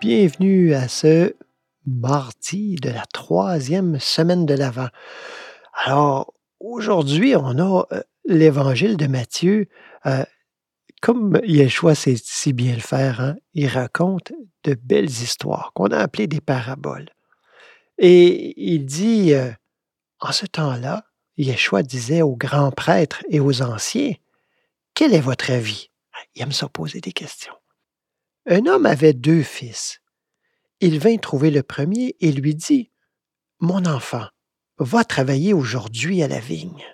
Bienvenue à ce mardi de la troisième semaine de l'Avent. Alors, aujourd'hui, on a euh, l'évangile de Matthieu. Euh, comme Yeshua sait si bien le faire, hein, il raconte de belles histoires qu'on a appelées des paraboles. Et il dit, euh, en ce temps-là, Yeshua disait aux grands prêtres et aux anciens, Quel est votre avis? Il aime ça poser des questions. Un homme avait deux fils. Il vint trouver le premier et lui dit, Mon enfant, va travailler aujourd'hui à la vigne.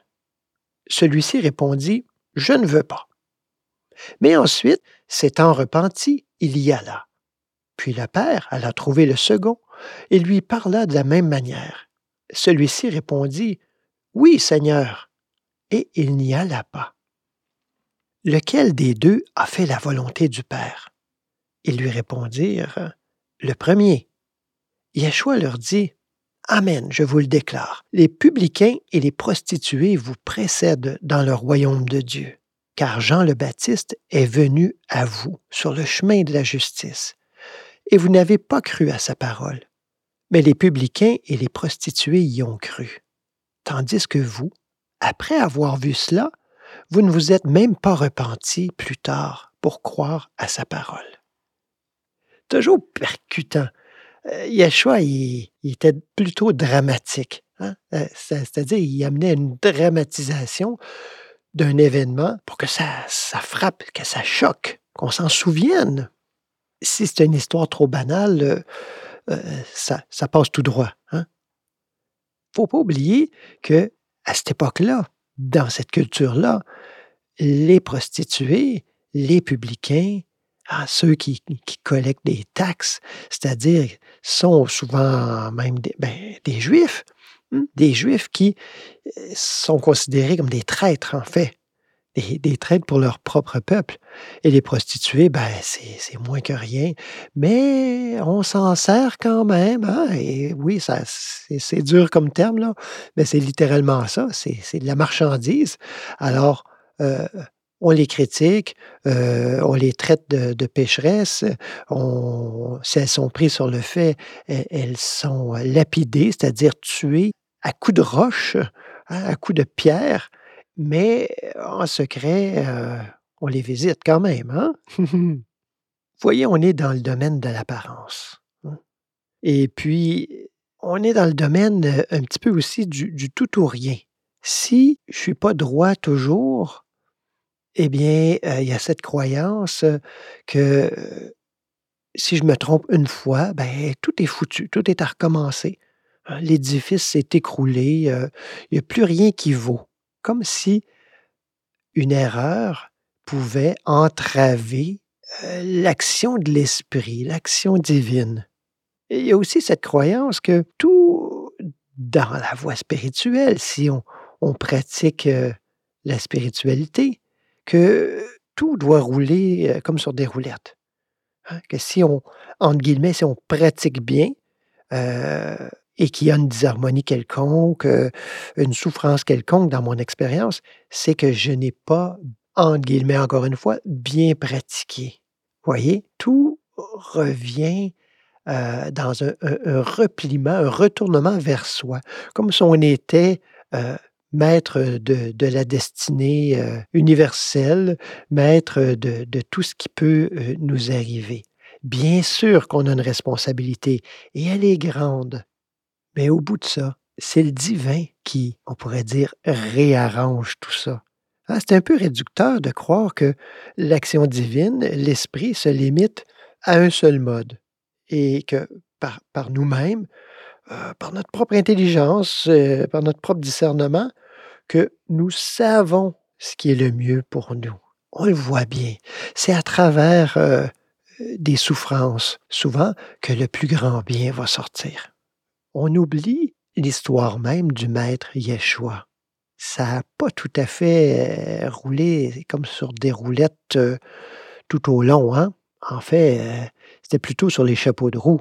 Celui-ci répondit, Je ne veux pas. Mais ensuite, s'étant repenti, il y alla. Puis le père alla trouver le second et lui parla de la même manière. Celui-ci répondit, Oui, Seigneur, et il n'y alla pas. Lequel des deux a fait la volonté du Père? Ils lui répondirent, Le premier. Yeshua leur dit, Amen, je vous le déclare, les publicains et les prostituées vous précèdent dans le royaume de Dieu, car Jean le Baptiste est venu à vous sur le chemin de la justice, et vous n'avez pas cru à sa parole. Mais les publicains et les prostituées y ont cru. Tandis que vous, après avoir vu cela, vous ne vous êtes même pas repentis plus tard pour croire à sa parole. Toujours percutant euh, Yeshua, il, était plutôt dramatique. Hein? Euh, c'est-à-dire, il amenait une dramatisation d'un événement pour que ça, ça frappe, que ça choque, qu'on s'en souvienne. Si c'est une histoire trop banale, euh, ça, passe tout droit. Il hein? ne faut pas oublier que à cette époque-là, dans cette culture-là, les prostituées, les publicains, ceux qui, collectent des taxes, c'est-à-dire sont souvent même des, ben, juifs, hmm, des juifs qui euh, sont considérés comme des traîtres, en fait, des, traîtres pour leur propre peuple. Et les prostituées, ben, c'est moins que rien, mais on s'en sert quand même. Hein, et oui, c'est dur comme terme, là, mais c'est littéralement ça, c'est de la marchandise. Alors, euh, on les critique, euh, on les traite de, pécheresses, on, si elles sont prises sur le fait, elles, sont lapidées, c'est-à-dire tuées à coups de roche, hein, à coups de pierre, mais en secret, euh, on les visite quand même. Hein? Vous voyez, on est dans le domaine de l'apparence. Hein? Et puis, on est dans le domaine euh, un petit peu aussi du, du tout ou rien. Si je ne suis pas droit toujours, eh bien, il y a cette croyance que si je me trompe une fois, ben, tout est foutu, tout est à recommencer. Hein. L'édifice s'est écroulé, il n'y a plus rien qui vaut. Comme si une erreur pouvait entraver l'action de l'esprit, l'action divine. il y a aussi cette croyance que tout dans la voie spirituelle, si on pratique la spiritualité, que tout doit rouler euh, comme sur des roulettes. Hein, que si on, entre guillemets, si on pratique bien euh, et qu'il y a une disharmonie quelconque, euh, une souffrance quelconque dans mon expérience, c'est que je n'ai pas, entre guillemets, encore une fois, bien pratiqué. Voyez, tout revient dans un, repliement, un retournement vers soi, comme si on était maître de, la destinée euh, universelle, maître de, de, tout ce qui peut euh, nous arriver. Bien sûr qu'on a une responsabilité, et elle est grande. Mais au bout de ça, c'est le divin qui, on pourrait dire, réarrange tout ça. Hein, c'est un peu réducteur de croire que l'action divine, l'esprit, se limite à un seul mode et que par, par nous-mêmes, euh, par notre propre intelligence, par notre propre discernement, que nous savons ce qui est le mieux pour nous. On le voit bien. C'est à travers euh, des souffrances, souvent, que le plus grand bien va sortir. On oublie l'histoire même du maître Yeshua. Ça n'a pas tout à fait euh, roulé comme sur des roulettes euh, tout au long. Hein? En fait, c'était plutôt sur les chapeaux de roue.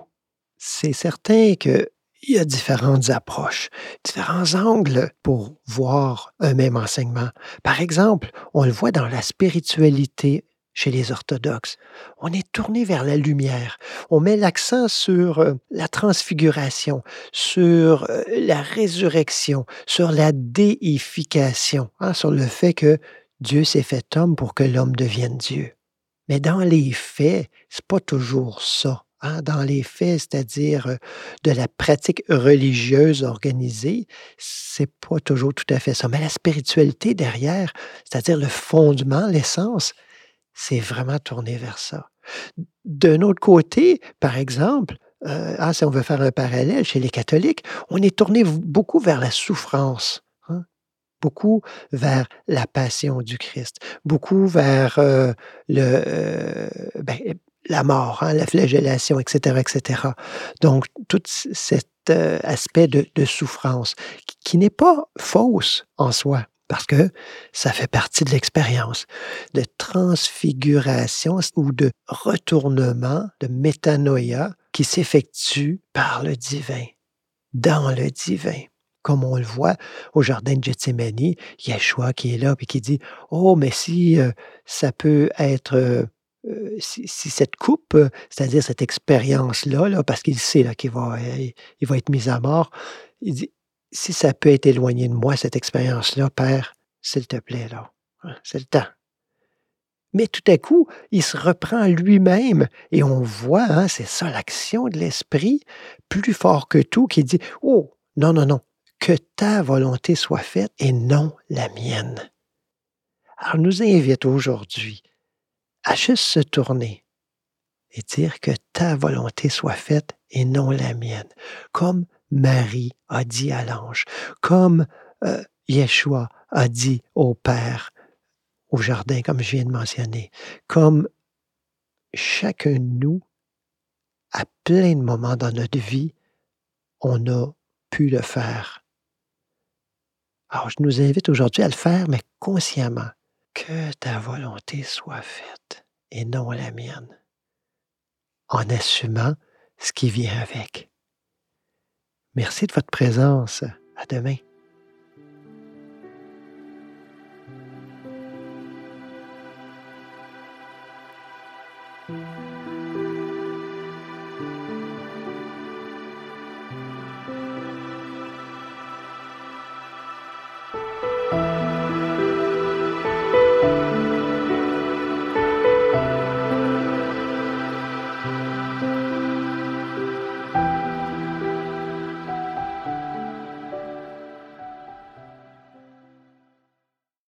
C'est certain que il y a différentes approches, différents angles pour voir un même enseignement. Par exemple, on le voit dans la spiritualité chez les orthodoxes. On est tourné vers la lumière. On met l'accent sur euh, la transfiguration, sur euh, la résurrection, sur la déification, hein, sur le fait que Dieu s'est fait homme pour que l'homme devienne Dieu. Mais dans les faits, c'est pas toujours ça. Hein. Dans les faits, c'est-à-dire euh, de la pratique religieuse organisée, c'est pas toujours tout à fait ça. Mais la spiritualité derrière, c'est-à-dire le fondement, l'essence, c'est vraiment tourné vers ça. D'un autre côté, par exemple, ah, si on veut faire un parallèle chez les catholiques, on est tourné beaucoup vers la souffrance, hein, beaucoup vers la passion du Christ, beaucoup vers euh, le, ben, la mort, hein, la flagellation, etc., etc. Donc, tout cet aspect de, souffrance qui n'est pas fausse en soi, parce que ça fait partie de l'expérience de transfiguration ou de retournement, de métanoïa qui s'effectue par le divin, dans le divin. Comme on le voit au jardin de Gethsemane, Yeshua qui est là et qui dit Oh, mais si euh, ça peut être. Euh, euh, si, cette coupe, c'est-à-dire cette expérience-là, là, parce qu'il sait qu'il va, il va être mis à mort, il dit si ça peut être éloigné de moi, cette expérience-là, Père, s'il te plaît, là, hein, c'est le temps. Mais tout à coup, il se reprend lui-même et on voit, hein, c'est ça l'action de l'Esprit, plus fort que tout, qui dit, oh, non, non, non, que ta volonté soit faite et non la mienne. Alors, nous invite aujourd'hui à juste se tourner et dire que ta volonté soit faite et non la mienne, comme Marie a dit à l'ange, comme euh, Yeshua a dit au Père au jardin, comme je viens de mentionner, comme chacun de nous, à plein de moments dans notre vie, on a pu le faire. Alors, je nous invite aujourd'hui à le faire, mais consciemment. Que ta volonté soit faite et non la mienne, en assumant ce qui vient avec. Merci de votre présence. À demain.